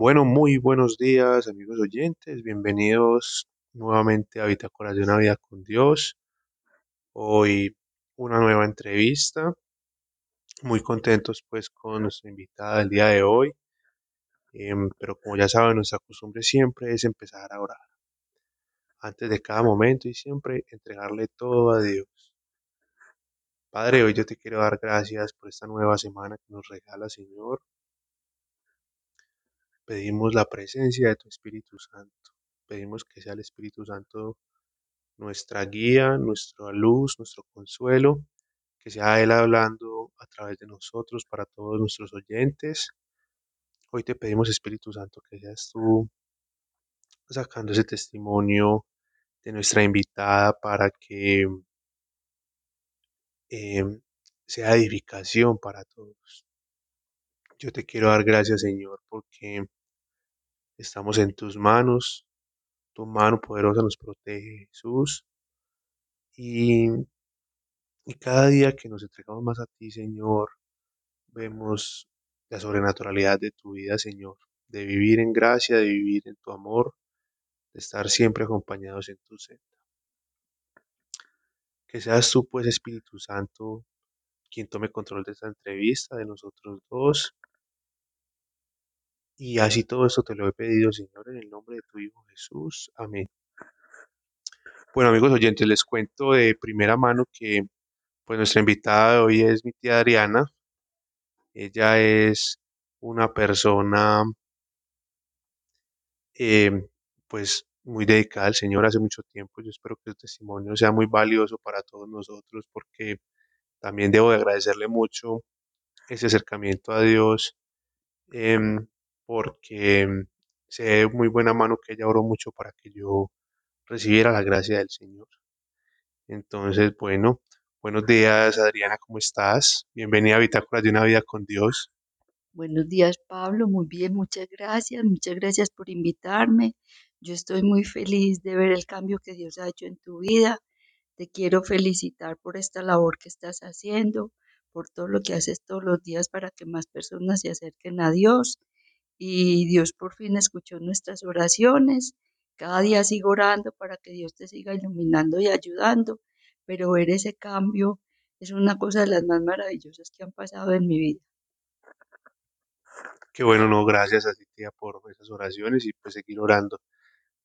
Bueno, muy buenos días, amigos oyentes. Bienvenidos nuevamente a Bitácoras de una vida con Dios. Hoy una nueva entrevista. Muy contentos pues con nuestra invitada del día de hoy. Em, pero como ya saben, nuestra costumbre siempre es empezar a orar. Antes de cada momento y siempre entregarle todo a Dios. Padre, hoy yo te quiero dar gracias por esta nueva semana que nos regala, Señor. Pedimos la presencia de tu Espíritu Santo. Pedimos que sea el Espíritu Santo nuestra guía, nuestra luz, nuestro consuelo, que sea Él hablando a través de nosotros para todos nuestros oyentes. Hoy te pedimos, Espíritu Santo, que seas tú sacando ese testimonio de nuestra invitada para que eh, sea edificación para todos. Yo te quiero dar gracias, Señor, porque estamos en tus manos. Tu mano poderosa nos protege, Jesús. Y, y cada día que nos entregamos más a ti, Señor, vemos la sobrenaturalidad de tu vida, Señor, de vivir en gracia, de vivir en tu amor, de estar siempre acompañados en tu senda. Que seas tú, pues, Espíritu Santo, quien tome control de esta entrevista, de nosotros dos. Y así todo esto te lo he pedido, Señor, en el nombre de tu Hijo Jesús. Amén. Bueno, amigos oyentes, les cuento de primera mano que pues nuestra invitada de hoy es mi tía Adriana. Ella es una persona eh, pues muy dedicada al Señor hace mucho tiempo. Yo espero que su testimonio sea muy valioso para todos nosotros porque también debo de agradecerle mucho ese acercamiento a Dios em, porque sé de muy buena mano que ella oró mucho para que yo recibiera la gracia del Señor. Entonces, bueno, buenos días Adriana, ¿cómo estás? Bienvenida a Bitácoras de una vida con Dios. Buenos días, Pablo. Muy bien, muchas gracias. Muchas gracias por invitarme. Yo estoy muy feliz de ver el cambio que Dios ha hecho en tu vida. Te quiero felicitar por esta labor que estás haciendo, por todo lo que haces todos los días para que más personas se acerquen a Dios. Y Dios por fin escuchó nuestras oraciones. Cada día sigo orando para que Dios te siga iluminando y ayudando, pero ver ese cambio es una cosa de las más maravillosas que han pasado en mi vida. Qué bueno, no, gracias a ti, tía, por esas oraciones y pues seguir orando.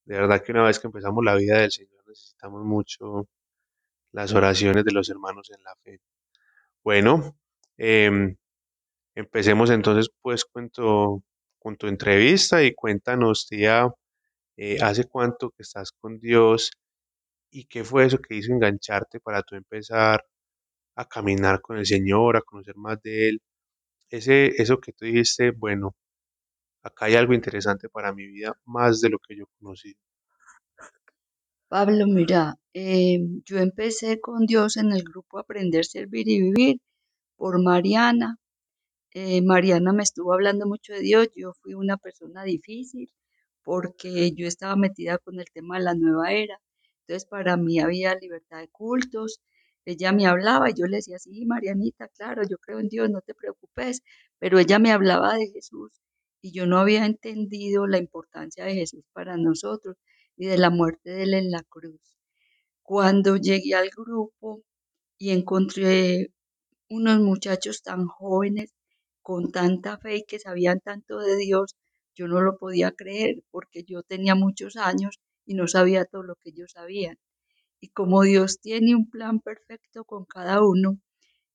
De verdad que una vez que empezamos la vida del Señor necesitamos mucho las oraciones de los hermanos en la fe. Bueno, em, empecemos entonces pues con tu, con tu entrevista y cuéntanos, tía, eh, ¿hace cuánto que estás con Dios y qué fue eso que hizo engancharte para tú empezar a caminar con el Señor, a conocer más de Él? Ese, eso que tú dijiste, bueno, acá hay algo interesante para mi vida, más de lo que yo conocí. Pablo, mira, eh, yo empecé con Dios en el grupo Aprender, Servir y Vivir por Mariana. Eh, Mariana me estuvo hablando mucho de Dios. Yo fui una persona difícil porque yo estaba metida con el tema de la nueva era. Entonces, para mí había libertad de cultos. Ella me hablaba y yo le decía, sí, Marianita, claro, yo creo en Dios, no te preocupes. Pero ella me hablaba de Jesús y yo no había entendido la importancia de Jesús para nosotros y de la muerte de él en la cruz. Cuando llegué al grupo y encontré unos muchachos tan jóvenes, con tanta fe y que sabían tanto de Dios, yo no lo podía creer porque yo tenía muchos años y no sabía todo lo que ellos sabían. Y como Dios tiene un plan perfecto con cada uno,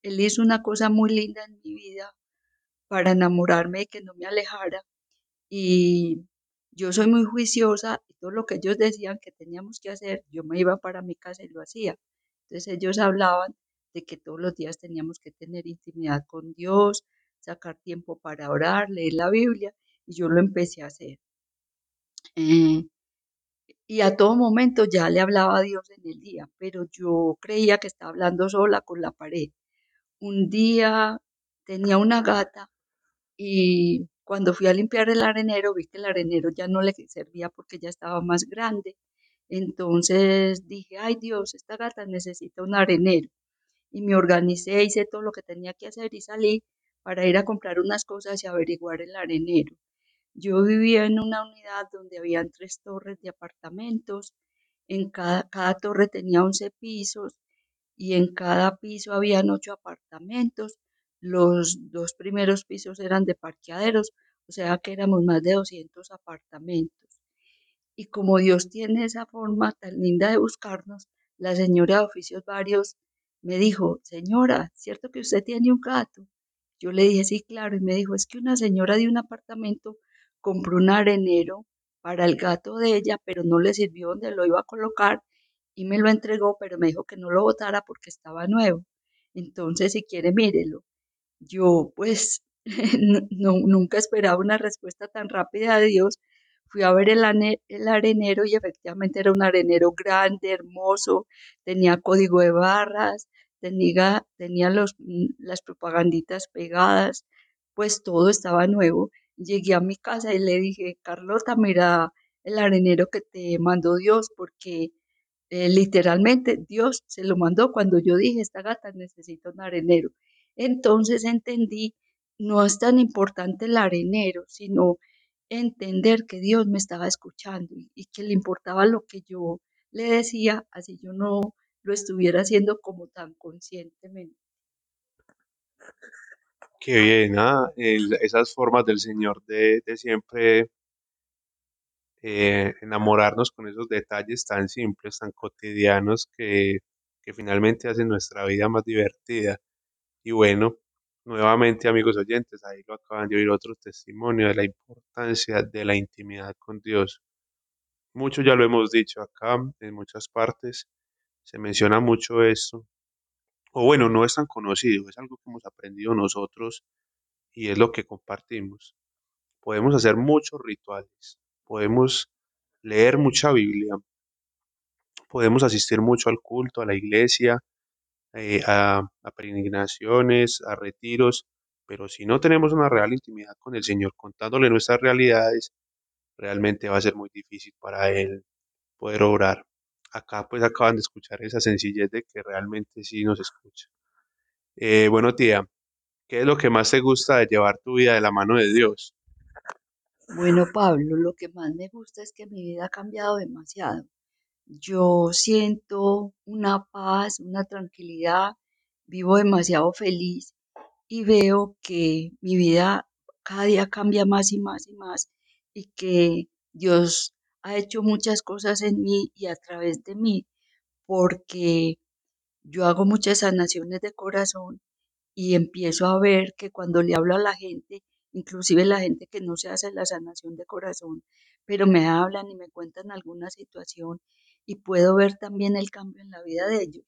Él hizo una cosa muy linda en mi vida para enamorarme y que no me alejara. Y yo soy muy juiciosa y todo lo que ellos decían que teníamos que hacer, yo me iba para mi casa y lo hacía. Entonces ellos hablaban de que todos los días teníamos que tener intimidad con Dios, sacar tiempo para orar, leer la Biblia, y yo lo empecé a hacer. Eh, y a todo momento ya le hablaba a Dios en el día, pero yo creía que estaba hablando sola con la pared. Un día tenía una gata y cuando fui a limpiar el arenero vi que el arenero ya no le servía porque ya estaba más grande. Entonces dije, ay Dios, esta gata necesita un arenero. Y me organicé, hice todo lo que tenía que hacer y salí para ir a comprar unas cosas y averiguar el arenero. Yo vivía en una unidad donde habían tres torres de apartamentos. En cada, torre tenía 11 pisos y en cada piso habían ocho apartamentos. Los dos primeros pisos eran de parqueaderos, o sea que éramos más de 200 apartamentos. Y como Dios tiene esa forma tan linda de buscarnos, la señora de oficios varios me dijo, señora, ¿cierto que usted tiene un gato? Yo le dije, sí, claro, y me dijo, es que una señora de un apartamento compró un arenero para el gato de ella, pero no le sirvió donde lo iba a colocar y me lo entregó, pero me dijo que no lo botara porque estaba nuevo. Entonces, si quiere, mírelo. Yo, pues, no, nunca esperaba una respuesta tan rápida de Dios. Fui a ver el, el arenero y efectivamente era un arenero grande, hermoso, tenía código de barras, tenía, tenía los, mm, las propaganditas pegadas, pues todo estaba nuevo. Llegué a mi casa y le dije, Carlota, mira el arenero que te mandó Dios, porque eh, literalmente Dios se lo mandó cuando yo dije, esta gata necesita un arenero. Entonces entendí, no es tan importante el arenero, sino entender que Dios me estaba escuchando y, y que le importaba lo que yo le decía, así yo no lo estuviera haciendo como tan conscientemente. Qué bien, ¿ah? Esas formas del Señor de, de siempre eh, enamorarnos con esos detalles tan simples, tan cotidianos que, que finalmente hacen nuestra vida más divertida. Y bueno, nuevamente amigos oyentes, ahí lo acaban de oír otro testimonio de la importancia de la intimidad con Dios. Mucho ya lo hemos dicho acá, en muchas partes se menciona mucho esto, o bueno, no es tan conocido, es algo que hemos aprendido nosotros y es lo que compartimos. Podemos hacer muchos rituales, podemos leer mucha Biblia, podemos asistir mucho al culto, a la iglesia, eh, a, a peregrinaciones, a retiros, pero si no tenemos una real intimidad con el Señor, contándole nuestras realidades, realmente va a ser muy difícil para Él poder obrar. Acá pues acaban de escuchar esa sencillez de que realmente sí nos escucha. Eh, bueno, tía, ¿qué es lo que más te gusta de llevar tu vida de la mano de Dios? Bueno, Pablo, lo que más me gusta es que mi vida ha cambiado demasiado. Yo siento una paz, una tranquilidad, vivo demasiado feliz y veo que mi vida cada día cambia más y más y más y que Dios ha hecho muchas cosas en mí y a través de mí porque yo hago muchas sanaciones de corazón y empiezo a ver que cuando le hablo a la gente, inclusive la gente que no se hace la sanación de corazón, pero me hablan y me cuentan alguna situación y puedo ver también el cambio en la vida de ellos.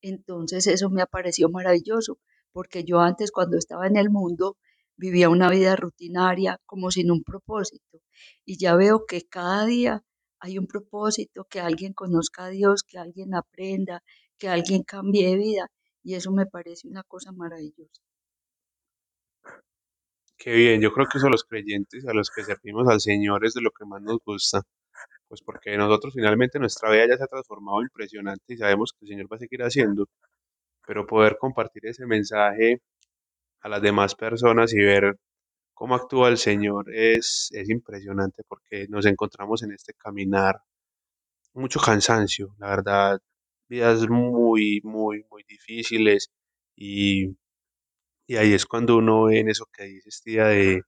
Entonces eso me ha parecido maravilloso, porque yo antes cuando estaba en el mundo vivía una vida rutinaria como sin un propósito y ya veo que cada día hay un propósito, que alguien conozca a Dios, que alguien aprenda, que alguien cambie de vida y eso me parece una cosa maravillosa. Qué bien, yo creo que eso a los creyentes, a los que servimos al Señor es de lo que más nos gusta, pues porque nosotros finalmente nuestra vida ya se ha transformado impresionante y sabemos que el Señor va a seguir haciendo, pero poder compartir ese mensaje a las demás personas y ver cómo actúa el Señor es, es impresionante porque nos encontramos en este caminar mucho cansancio, la verdad, vidas muy, muy, muy difíciles y, y ahí es cuando uno ve en eso que dices, tía, de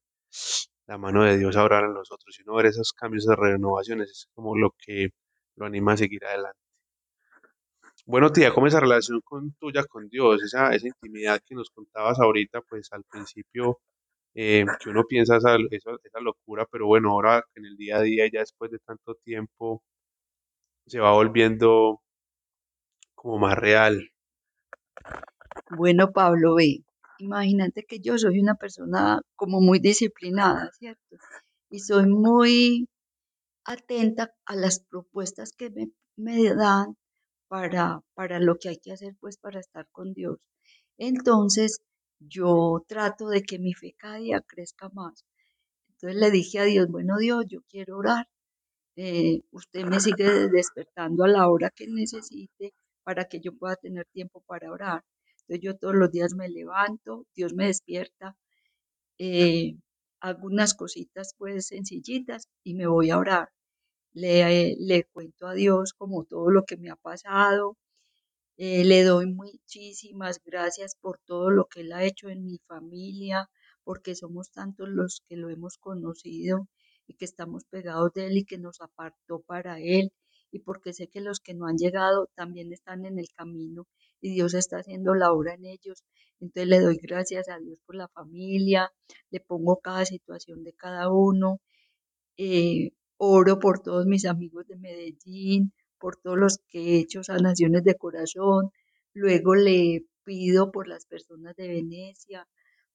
la mano de Dios a orar en nosotros y uno ver esos cambios, esas renovaciones, es como lo que lo anima a seguir adelante. Bueno, tía, ¿cómo es esa relación con, tuya con Dios? Esa, esa intimidad que nos contabas ahorita, pues al principio, eh, que uno piensa esa, esa, esa locura, pero bueno, ahora en el día a día, ya después de tanto tiempo, se va volviendo como más real. Bueno, Pablo, ve, imagínate que yo soy una persona como muy disciplinada, ¿cierto? Y soy muy atenta a las propuestas que me, me dan para, para lo que hay que hacer, pues para estar con Dios. Entonces, yo trato de que mi fe cada día crezca más. Entonces le dije a Dios, bueno Dios, yo quiero orar. Eh, usted me sigue despertando a la hora que necesite para que yo pueda tener tiempo para orar. Entonces yo todos los días me levanto, Dios me despierta, eh, hago unas cositas pues sencillitas y me voy a orar. Le, le cuento a Dios como todo lo que me ha pasado, eh, le doy muchísimas gracias por todo lo que Él ha hecho en mi familia, porque somos tantos los que lo hemos conocido y que estamos pegados de Él y que nos apartó para Él, y porque sé que los que no han llegado también están en el camino y Dios está haciendo la obra en ellos. Entonces le doy gracias a Dios por la familia, le pongo cada situación de cada uno eh, oro por todos mis amigos de Medellín, por todos los que he hecho sanaciones de corazón. Luego le pido por las personas de Venecia,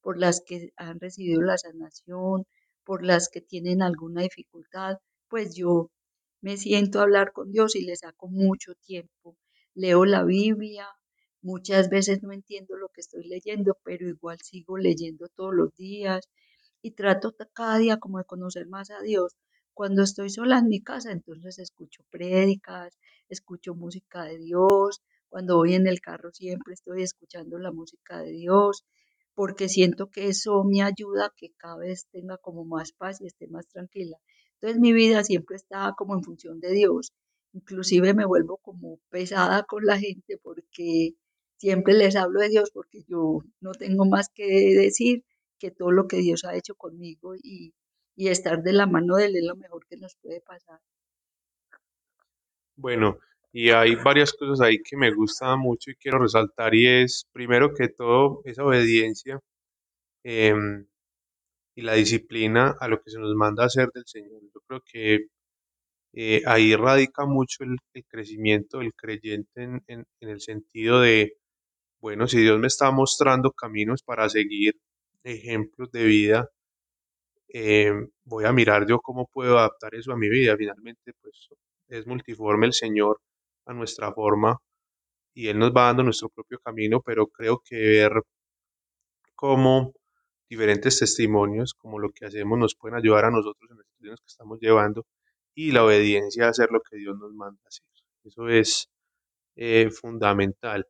por las que han recibido la sanación, por las que tienen alguna dificultad. Pues yo me siento a hablar con Dios y le saco mucho tiempo. Leo la Biblia. Muchas veces no entiendo lo que estoy leyendo, pero igual sigo leyendo todos los días y trato cada día como de conocer más a Dios. Cuando estoy sola en mi casa, entonces escucho prédicas, escucho música de Dios. Cuando voy en el carro siempre estoy escuchando la música de Dios, porque siento que eso me ayuda a que cada vez tenga como más paz y esté más tranquila. Entonces mi vida siempre está como en función de Dios. Inclusive me vuelvo como pesada con la gente porque siempre les hablo de Dios porque yo no tengo más que decir que todo lo que Dios ha hecho conmigo y, y estar de la mano de Él es lo mejor que nos puede pasar. Bueno, y hay varias cosas ahí que me gustan mucho y quiero resaltar y es, primero que todo, esa obediencia em, y la disciplina a lo que se nos manda hacer del Señor. Yo creo que eh, ahí radica mucho el, el crecimiento del creyente en, en, en el sentido de, bueno, si Dios me está mostrando caminos para seguir, ejemplos de vida, eh, voy a mirar yo cómo puedo adaptar eso a mi vida. Finalmente, pues es multiforme el Señor a nuestra forma y Él nos va dando nuestro propio camino, pero creo que ver cómo diferentes testimonios, como lo que hacemos, nos pueden ayudar a nosotros en las situaciones que estamos llevando y la obediencia a hacer lo que Dios nos manda hacer. Eso es eh, fundamental.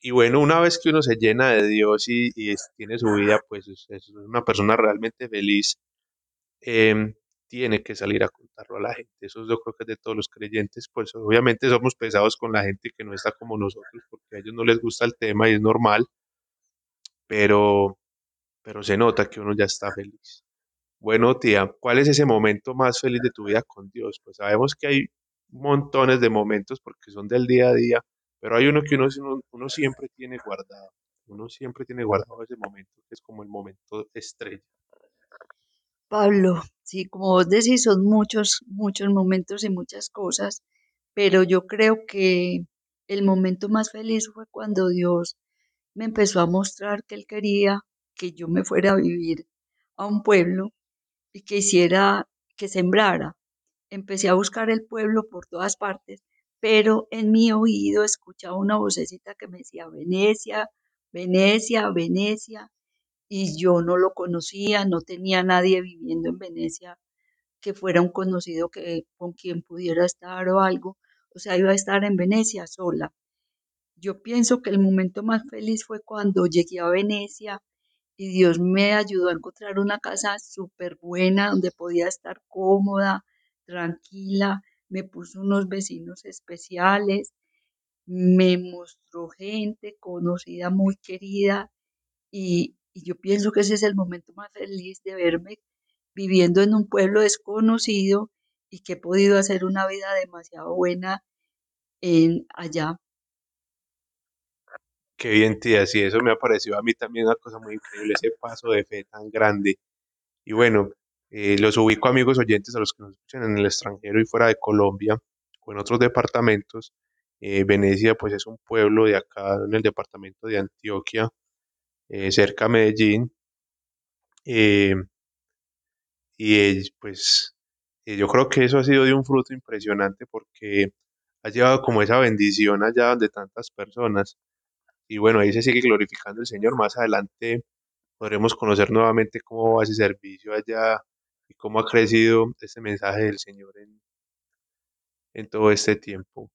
Y bueno, una vez que uno se llena de Dios y, y tiene su vida, pues es, es una persona realmente feliz, em, tiene que salir a contarlo a la gente. Eso yo creo que es de todos los creyentes, pues obviamente somos pesados con la gente que no está como nosotros, porque a ellos no les gusta el tema y es normal, pero, pero se nota que uno ya está feliz. Bueno, tía, ¿cuál es ese momento más feliz de tu vida con Dios? Pues sabemos que hay montones de momentos porque son del día a día, pero hay uno que uno, uno siempre tiene guardado. Uno siempre tiene guardado ese momento, que es como el momento estrella. Pablo, sí, como vos decís, son muchos, muchos momentos y muchas cosas, pero yo creo que el momento más feliz fue cuando Dios me empezó a mostrar que Él quería que yo me fuera a vivir a un pueblo y que hiciera, que sembrara. Empecé a buscar el pueblo por todas partes, pero en mi oído escuchaba una vocecita que me decía Venecia, Venecia, Venecia, y yo no lo conocía, no tenía nadie viviendo en Venecia que fuera un conocido que con quien pudiera estar o algo, o sea, iba a estar en Venecia sola. Yo pienso que el momento más feliz fue cuando llegué a Venecia y Dios me ayudó a encontrar una casa súper buena donde podía estar cómoda, tranquila, me puso unos vecinos especiales, me mostró gente conocida, muy querida y, y yo pienso que ese es el momento más feliz de verme viviendo en un pueblo desconocido y que he podido hacer una vida demasiado buena en allá. Qué bien, tía, sí, eso me ha parecido a mí también una cosa muy increíble, ese paso de fe tan grande. Y bueno, eh, los ubico amigos oyentes a los que nos escuchan en el extranjero y fuera de Colombia o en otros departamentos. Eh, Venecia, pues es un pueblo de acá en el departamento de Antioquia, eh, cerca a Medellín. eh, y pues eh, yo creo que eso ha sido de un fruto impresionante porque ha llevado como esa bendición allá donde tantas personas. Y bueno, ahí se sigue glorificando el Señor. Más adelante podremos conocer nuevamente cómo va ese servicio allá y cómo ha crecido este mensaje del Señor en, en todo este tiempo.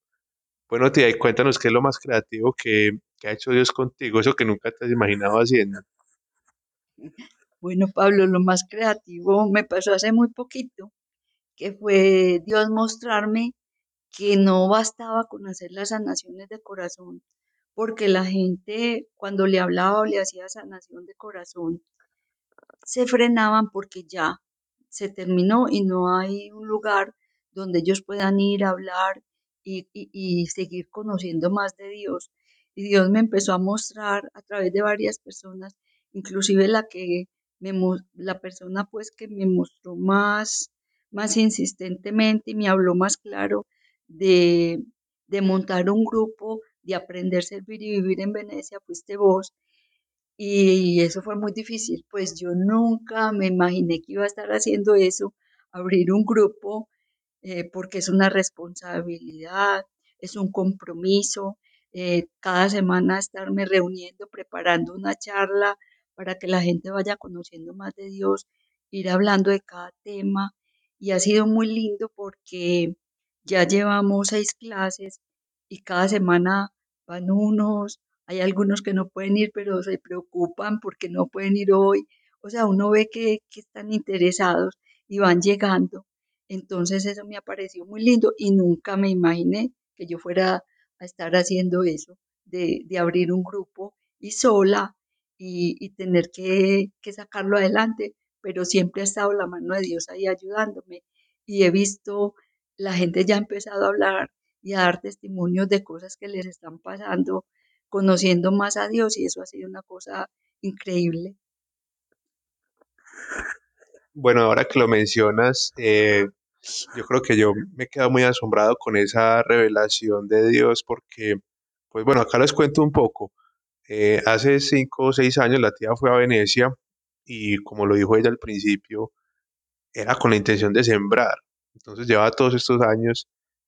Bueno, tía, y cuéntanos qué es lo más creativo que, que ha hecho Dios contigo, eso que nunca te has imaginado haciendo. Bueno, Pablo, lo más creativo me pasó hace muy poquito, que fue Dios mostrarme que no bastaba con hacer las sanaciones de corazón, porque la gente cuando le hablaba o le hacía sanación de corazón, se frenaban porque ya se terminó y no hay un lugar donde ellos puedan ir a hablar y, y- y seguir conociendo más de Dios. Y Dios me empezó a mostrar a través de varias personas, inclusive la que me, la persona pues que me mostró más, más insistentemente y me habló más claro de, de montar un grupo, de aprender, servir y vivir en Venecia, fuiste vos. Y eso fue muy difícil, pues yo nunca me imaginé que iba a estar haciendo eso, abrir un grupo, eh, porque es una responsabilidad, es un compromiso, eh, cada semana estarme reuniendo, preparando una charla para que la gente vaya conociendo más de Dios, ir hablando de cada tema. Y ha sido muy lindo porque ya llevamos seis clases y cada semana van unos, hay algunos que no pueden ir, pero se preocupan porque no pueden ir hoy. O sea, uno ve que, que están interesados y van llegando. Entonces eso me ha muy lindo y nunca me imaginé que yo fuera a estar haciendo eso, de, abrir un grupo y sola y, tener que, que sacarlo adelante, pero siempre ha estado la mano de Dios ahí ayudándome y he visto la gente ya ha empezado a hablar y a dar testimonios de cosas que les están pasando, conociendo más a Dios y eso ha sido una cosa increíble. Bueno, ahora que lo mencionas, eh, yo creo que yo me he quedado muy asombrado con esa revelación de Dios porque, pues bueno, acá les cuento un poco. Eh, hace cinco o seis años la tía fue a Venecia y como lo dijo ella al principio, era con la intención de sembrar. Entonces llevaba todos estos años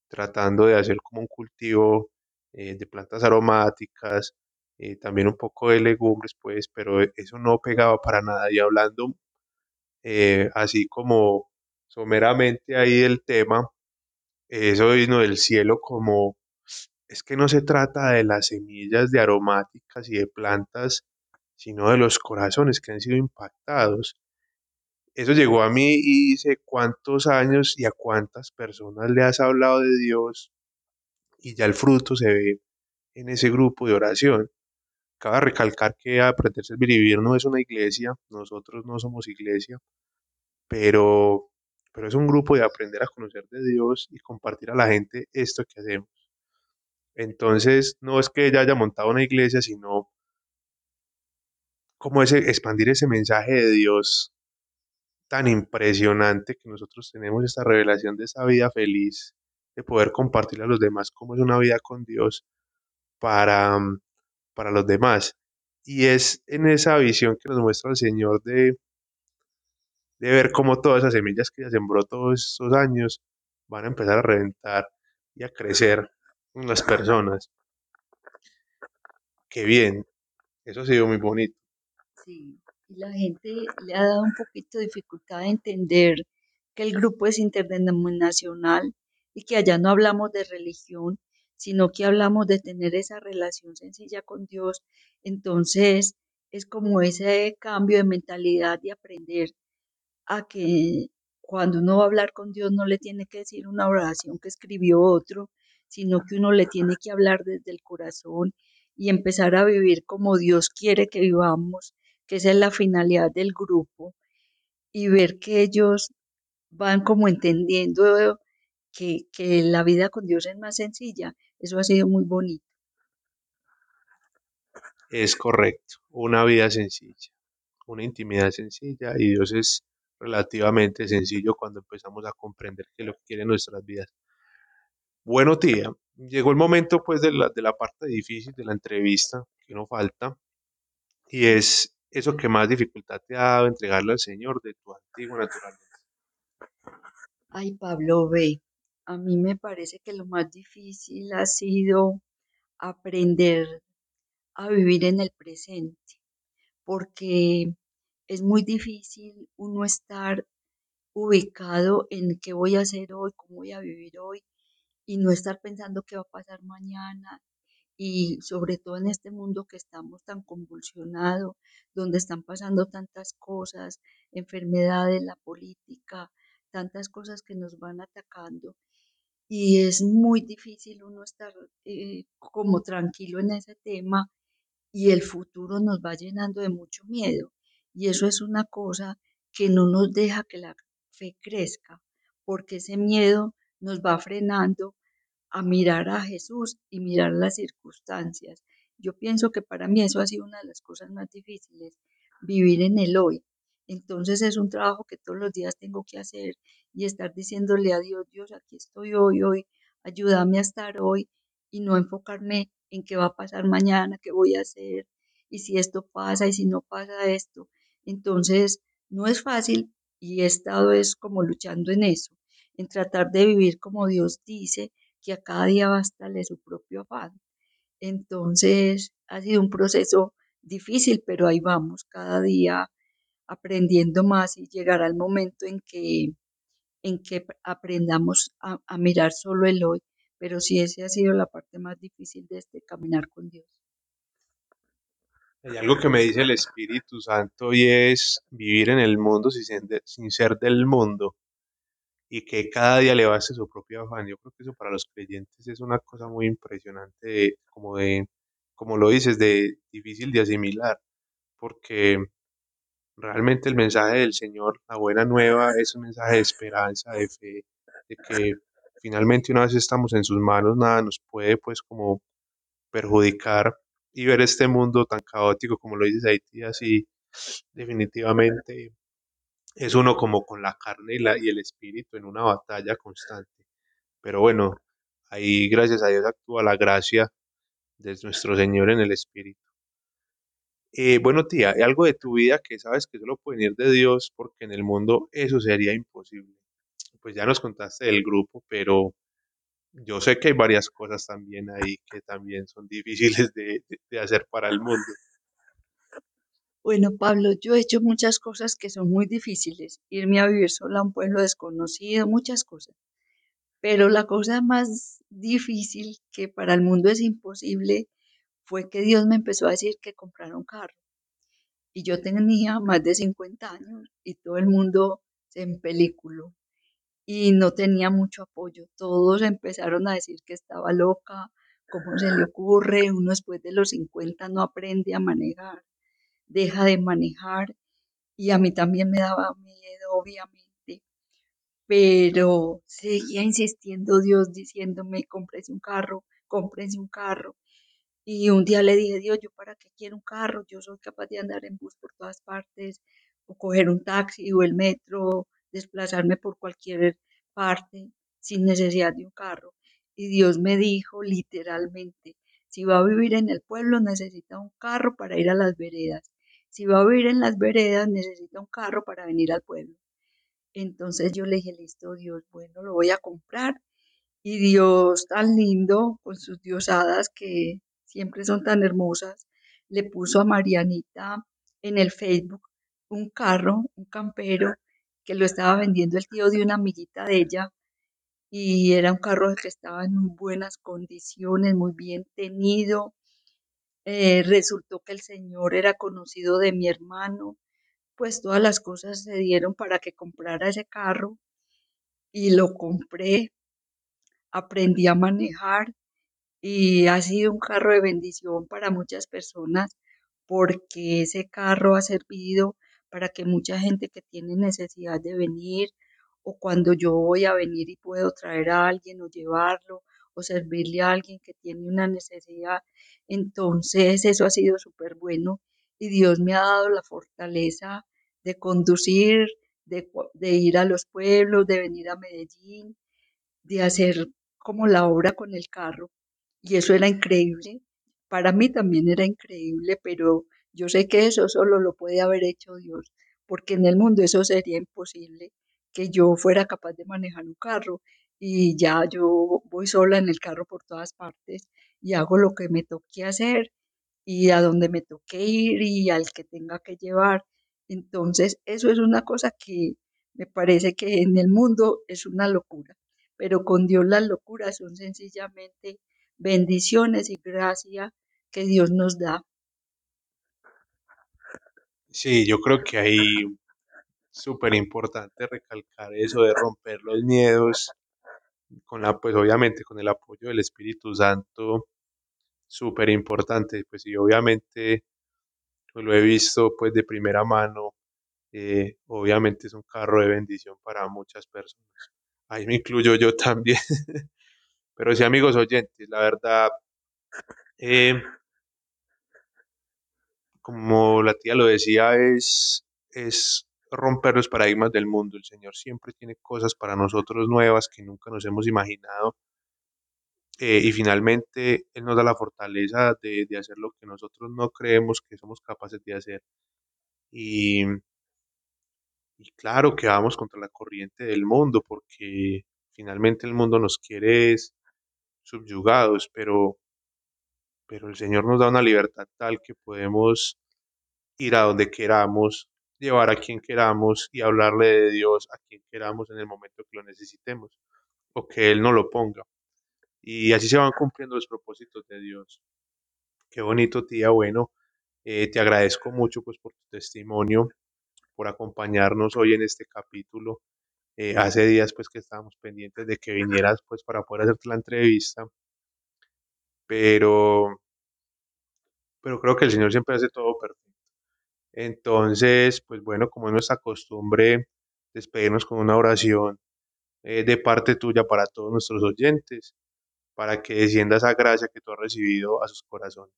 tratando de hacer como un cultivo eh, de plantas aromáticas, eh, también un poco de legumbres, pues, pero eso no pegaba para nada. Y hablando eh, así como someramente ahí del tema, eso vino del cielo como, es que no se trata de las semillas de aromáticas y de plantas, sino de los corazones que han sido impactados. Eso llegó a mí y dice cuántos años y a cuántas personas le has hablado de Dios y ya el fruto se ve en ese grupo de oración. Cabe recalcar que Aprender a Servir Vivir no es una iglesia, nosotros no somos iglesia, pero, pero es un grupo de aprender a conocer de Dios y compartir a la gente esto que hacemos. Entonces, no es que ella haya montado una iglesia, sino como ese, expandir ese mensaje de Dios tan impresionante que nosotros tenemos esta revelación de esa vida feliz, de poder compartir a los demás cómo es una vida con Dios para, mm, para los demás. Y es en esa visión que nos muestra el Señor de, de ver cómo todas esas semillas que ella sembró todos estos años van a empezar a reventar y a crecer en las personas. Qué bien, eso ha sido muy bonito. Sí, y la gente le ha dado un poquito de dificultad de entender que el grupo es interdenominacional y que allá no hablamos de religión, sino que hablamos de tener esa relación sencilla con Dios. Entonces, es como ese cambio de mentalidad de aprender a que cuando uno va a hablar con Dios no le tiene que decir una oración que escribió otro, sino que uno le tiene que hablar desde el corazón y empezar a vivir como Dios quiere que vivamos, que esa es la finalidad del grupo, y ver que ellos van como entendiendo que, que la vida con Dios es más sencilla. Eso ha sido muy bonito. Es correcto, una vida sencilla, una intimidad sencilla y Dios es relativamente sencillo cuando empezamos a comprender que lo que quiere en nuestras vidas. Bueno, tía, llegó el momento pues de la, de la parte difícil de la entrevista que no falta y es eso que más dificultad te ha dado entregarle al Señor de tu antigua naturaleza. Ay, Pablo, ve, a mí me parece que lo más difícil ha sido aprender a vivir en el presente, porque es muy difícil uno estar ubicado en qué voy a hacer hoy, cómo voy a vivir hoy y no estar pensando qué va a pasar mañana y sobre todo en este mundo que estamos tan convulsionado, donde están pasando tantas cosas, enfermedades, la política, tantas cosas que nos van atacando y es muy difícil uno estar eh, como tranquilo en ese tema y el futuro nos va llenando de mucho miedo. Y eso es una cosa que no nos deja que la fe crezca, porque ese miedo nos va frenando a mirar a Jesús y mirar las circunstancias. Yo pienso que para mí eso ha sido una de las cosas más difíciles, vivir en el hoy. Entonces es un trabajo que todos los días tengo que hacer y estar diciéndole a Dios, Dios, aquí estoy hoy, hoy, ayúdame a estar hoy y no enfocarme en qué va a pasar mañana, qué voy a hacer y si esto pasa y si no pasa esto. Entonces no es fácil y he estado es como luchando en eso, en tratar de vivir como Dios dice, que a cada día bastarle su propio afán. Entonces ha sido un proceso difícil, pero ahí vamos, cada día aprendiendo más y llegará el momento en que, en que aprendamos a, a mirar solo el hoy. Pero sí, esa ha sido la parte más difícil de este caminar con Dios. Hay algo que me dice el Espíritu Santo y es vivir en el mundo sin ser, de- sin ser del mundo y que cada día le baste su propio afán. Yo creo que eso para los creyentes es una cosa muy impresionante, de- como de, como lo dices, de difícil de asimilar, porque realmente el mensaje del Señor, la buena nueva, es un mensaje de esperanza, de fe, de que finalmente una vez estamos en sus manos, nada nos puede pues como perjudicar y ver este mundo tan caótico como lo dices Haití, así definitivamente es uno como con la carne y, la, y el espíritu en una batalla constante. Pero bueno, ahí gracias a Dios actúa la gracia de nuestro Señor en el espíritu. Eh, bueno, tía, hay algo de tu vida que sabes que solo puede venir de Dios porque en el mundo eso sería imposible. Pues ya nos contaste del grupo, pero yo sé que hay varias cosas también ahí que también son difíciles de, de- hacer para el mundo. Bueno, Pablo, yo he hecho muchas cosas que son muy difíciles. Irme a vivir sola a un pueblo desconocido, muchas cosas. Pero la cosa más difícil que para el mundo es imposible fue que Dios me empezó a decir que comprara un carro. Y yo tenía más de 50 años y todo el mundo se empeliculó y no tenía mucho apoyo. Todos empezaron a decir que estaba loca, cómo se le ocurre, uno después de los 50 no aprende a manejar, deja de manejar y a mí también me daba miedo, obviamente, pero seguía insistiendo Dios diciéndome, cómprese un carro, cómprese un carro. Y un día le dije, Dios, ¿yo para qué quiero un carro? Yo soy capaz de andar en bus por todas partes, o coger un taxi o el metro, desplazarme por cualquier parte sin necesidad de un carro. Y Dios me dijo literalmente, si va a vivir en el pueblo necesita un carro para ir a las veredas. Si va a vivir en las veredas necesita un carro para venir al pueblo. Entonces yo le dije, listo, Dios, bueno, lo voy a comprar y Dios tan lindo, con sus diosadas que siempre son tan hermosas, le puso a Marianita en el Facebook un carro, un campero, que lo estaba vendiendo el tío de una amiguita de ella. Y era un carro que estaba en buenas condiciones, muy bien tenido. Eh, resultó que el señor era conocido de mi hermano, pues todas las cosas se dieron para que comprara ese carro y lo compré, aprendí a manejar y ha sido un carro de bendición para muchas personas porque ese carro ha servido para que mucha gente que tiene necesidad de venir o cuando yo voy a venir y puedo traer a alguien o llevarlo o servirle a alguien que tiene una necesidad, entonces eso ha sido súper bueno y Dios me ha dado la fortaleza de conducir, de, de ir a los pueblos, de venir a Medellín de hacer como la obra con el carro. Y eso era increíble. Para mí también era increíble, pero yo sé que eso solo lo puede haber hecho Dios, porque en el mundo eso sería imposible, que yo fuera capaz de manejar un carro y ya yo voy sola en el carro por todas partes y hago lo que me toque hacer y a donde me toque ir y al que tenga que llevar. Entonces, eso es una cosa que me parece que en el mundo es una locura, pero con Dios las locuras son sencillamente bendiciones y gracia que Dios nos da. Sí, yo creo que ahí súper importante recalcar eso de romper los miedos con la, pues obviamente con el apoyo del Espíritu Santo, súper importante, pues y obviamente pues, lo he visto pues de primera mano, eh, obviamente es un carro de bendición para muchas personas. Ahí me incluyo yo también. Pero sí, amigos oyentes, la verdad, eh, como la tía lo decía, es, es romper los paradigmas del mundo. El Señor siempre tiene cosas para nosotros nuevas que nunca nos hemos imaginado. Eh, y finalmente Él nos da la fortaleza de, de, hacer lo que nosotros no creemos que somos capaces de hacer. Y, y claro que vamos contra la corriente del mundo, porque finalmente el mundo nos quiere subyugados, pero, pero el Señor nos da una libertad tal que podemos ir a donde queramos, llevar a quien queramos y hablarle de Dios a quien queramos en el momento que lo necesitemos o que Él no lo ponga. Y así se van cumpliendo los propósitos de Dios. Qué bonito, tía. Bueno, eh, te agradezco mucho pues por tu testimonio, por acompañarnos hoy en este capítulo. Eh, hace días pues que estábamos pendientes de que vinieras pues para poder hacerte la entrevista, pero, pero creo que el Señor siempre hace todo perfecto. Entonces, pues bueno, como es nuestra costumbre, despedirnos con una oración eh, de parte tuya para todos nuestros oyentes, para que descienda esa gracia que tú has recibido a sus corazones.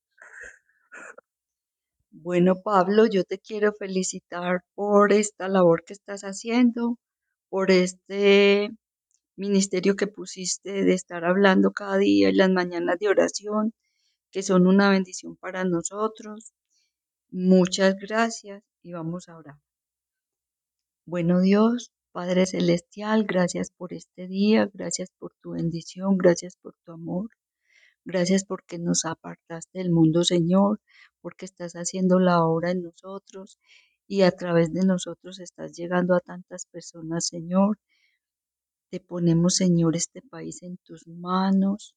Bueno, Pablo, yo te quiero felicitar por esta labor que estás haciendo, por este ministerio que pusiste de estar hablando cada día en las mañanas de oración, que son una bendición para nosotros. Muchas gracias y vamos a orar. Bueno Dios, Padre Celestial, gracias por este día, gracias por tu bendición, gracias por tu amor, gracias porque nos apartaste del mundo, Señor, porque estás haciendo la obra en nosotros y a través de nosotros estás llegando a tantas personas, Señor. Te ponemos, Señor, este país en tus manos,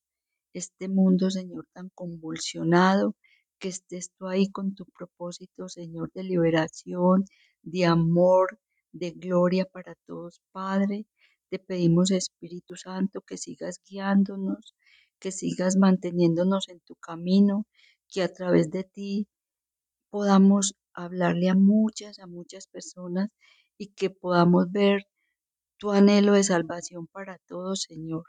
este mundo, Señor, tan convulsionado, que estés tú ahí con tu propósito, Señor, de liberación, de amor, de gloria para todos, Padre. Te pedimos, Espíritu Santo, que sigas guiándonos, que sigas manteniéndonos en tu camino, que a través de ti podamos hablarle a muchas, a muchas personas y que podamos ver tu anhelo de salvación para todos, Señor.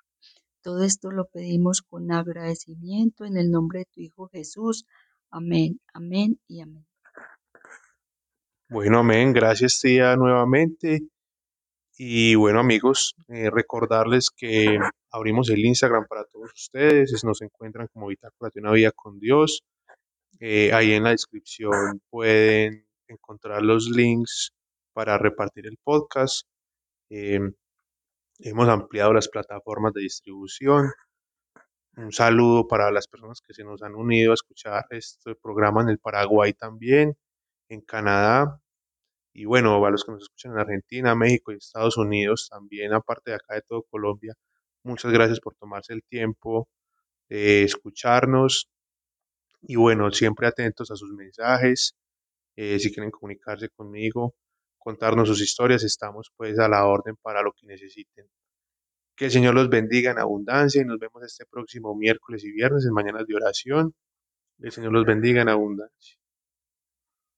Todo esto lo pedimos con agradecimiento en el nombre de tu Hijo Jesús. Amén, amén y amén. Bueno, amén. Gracias, tía, nuevamente. Y bueno, amigos, eh, recordarles que abrimos el Instagram para todos ustedes. Nos encuentran como Bitácora de una Vida con Dios. Eh, ahí en la descripción pueden encontrar los links para repartir el podcast. Eh, hemos ampliado las plataformas de distribución. Un saludo para las personas que se nos han unido a escuchar este programa en el Paraguay también, en Canadá. Y bueno, a los que nos escuchan en Argentina, México y Estados Unidos, también aparte de acá de todo Colombia, muchas gracias por tomarse el tiempo de escucharnos. Y bueno, siempre atentos a sus mensajes. Eh, si quieren comunicarse conmigo, contarnos sus historias, estamos pues a la orden para lo que necesiten. Que el Señor los bendiga en abundancia y nos vemos este próximo miércoles y viernes en Mañanas de Oración. Que el Señor los bendiga en abundancia.